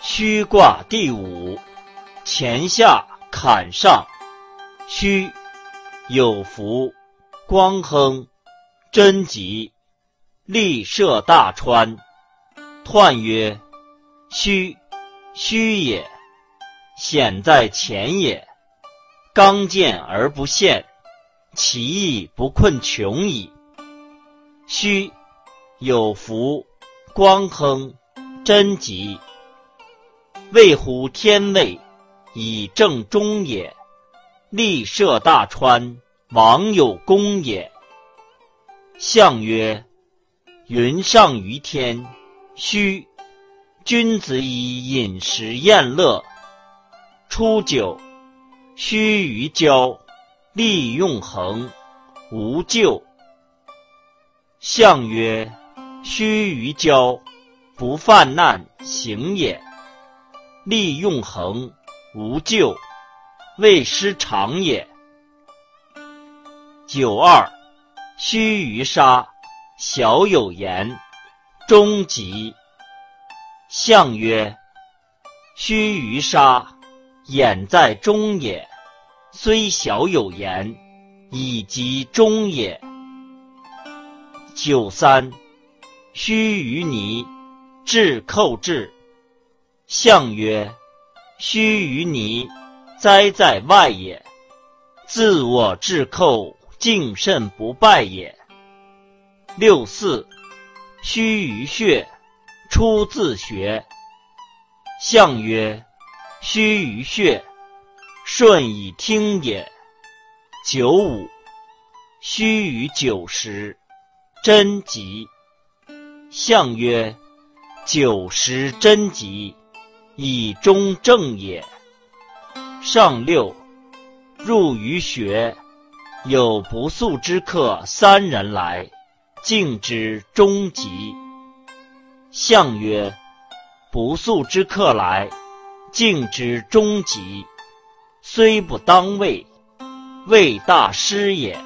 虚卦第五，乾下坎上。虚，有福，光亨，贞吉，利涉大川。彖曰：虚，虚也，险在前也。刚健而不陷，其义不困穷矣。虚，有福，光亨，贞吉。卫乎天位，以正中也；利涉大川，王有功也。象曰：云上于天，虚。君子以饮食宴乐。初九，须臾交，利用衡，无咎。象曰：须臾交，不犯难，行也。利用恒，无咎，未失常也。九二，须臾杀，小有言，终吉。象曰：须臾杀，眼在中也，虽小有言，以及中也。九三，须臾泥，至寇至。象曰：须臾泥，哉在外也。自我至寇，敬慎不败也。六四，须臾穴，出自学。象曰：须臾穴，顺以听也。九五，须臾九十，贞吉。象曰：九十贞吉。以中正也。上六，入于学，有不速之客三人来，敬之终吉。象曰：不速之客来，敬之终吉。虽不当位，为大师也。